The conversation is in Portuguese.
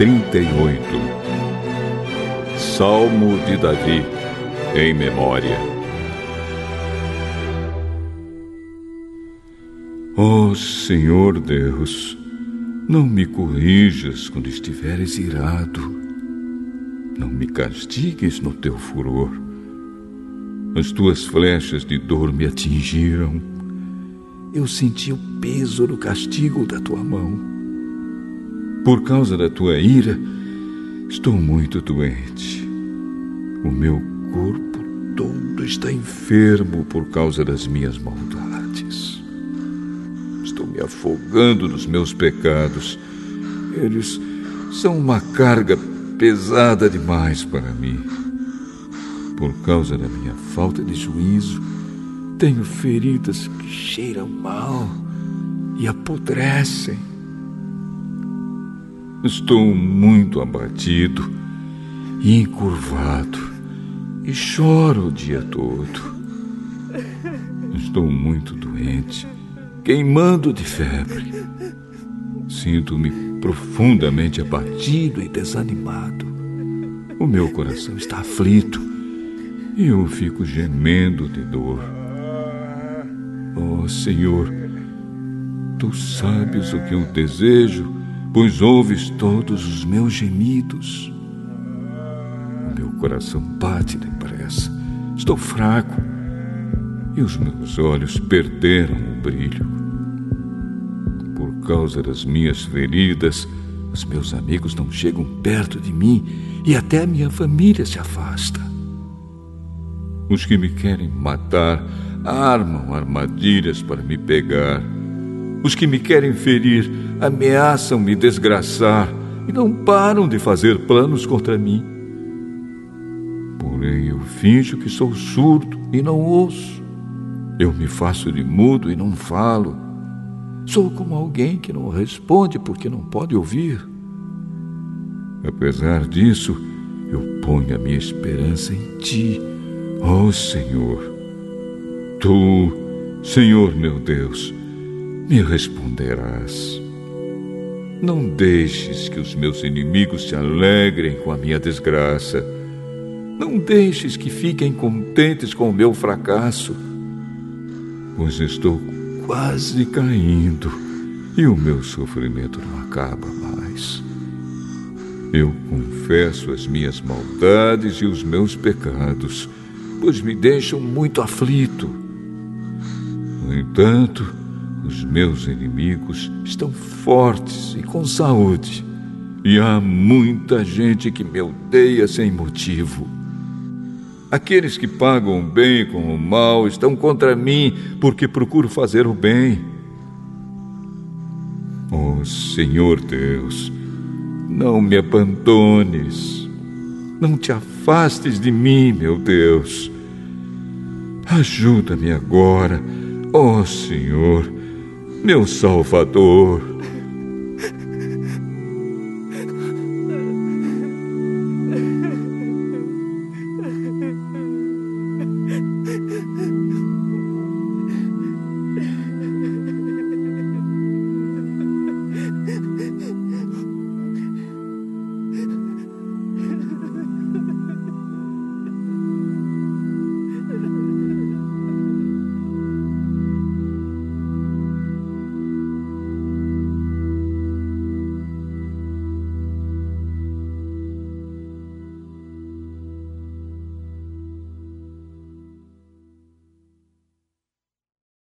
38 Salmo de Davi, em memória. Ó oh, Senhor Deus, não me corrijas quando estiveres irado. Não me castigues no teu furor. As tuas flechas de dor me atingiram. Eu senti o peso do castigo da tua mão. Por causa da tua ira, estou muito doente. O meu corpo todo está enfermo por causa das minhas maldades me afogando nos meus pecados. Eles são uma carga pesada demais para mim. Por causa da minha falta de juízo, tenho feridas que cheiram mal e apodrecem. Estou muito abatido e encurvado e choro o dia todo. Estou muito doente queimando de febre. Sinto-me profundamente abatido e desanimado. O meu coração está aflito e eu fico gemendo de dor. Oh Senhor, tu sabes o que eu desejo, pois ouves todos os meus gemidos. O meu coração bate depressa, estou fraco e os meus olhos perderam o brilho. Por causa das minhas feridas, os meus amigos não chegam perto de mim e até a minha família se afasta. Os que me querem matar armam armadilhas para me pegar. Os que me querem ferir ameaçam me desgraçar e não param de fazer planos contra mim. Porém, eu finjo que sou surdo e não ouço. Eu me faço de mudo e não falo. Sou como alguém que não responde porque não pode ouvir. Apesar disso, eu ponho a minha esperança em Ti, ó oh Senhor. Tu, Senhor meu Deus, me responderás. Não deixes que os meus inimigos se alegrem com a minha desgraça. Não deixes que fiquem contentes com o meu fracasso pois estou quase caindo e o meu sofrimento não acaba mais. Eu confesso as minhas maldades e os meus pecados, pois me deixam muito aflito. No entanto, os meus inimigos estão fortes e com saúde, e há muita gente que me odeia sem motivo. Aqueles que pagam o bem com o mal estão contra mim, porque procuro fazer o bem. Oh Senhor Deus, não me abandones, não te afastes de mim, meu Deus. Ajuda-me agora, ó oh Senhor, meu Salvador.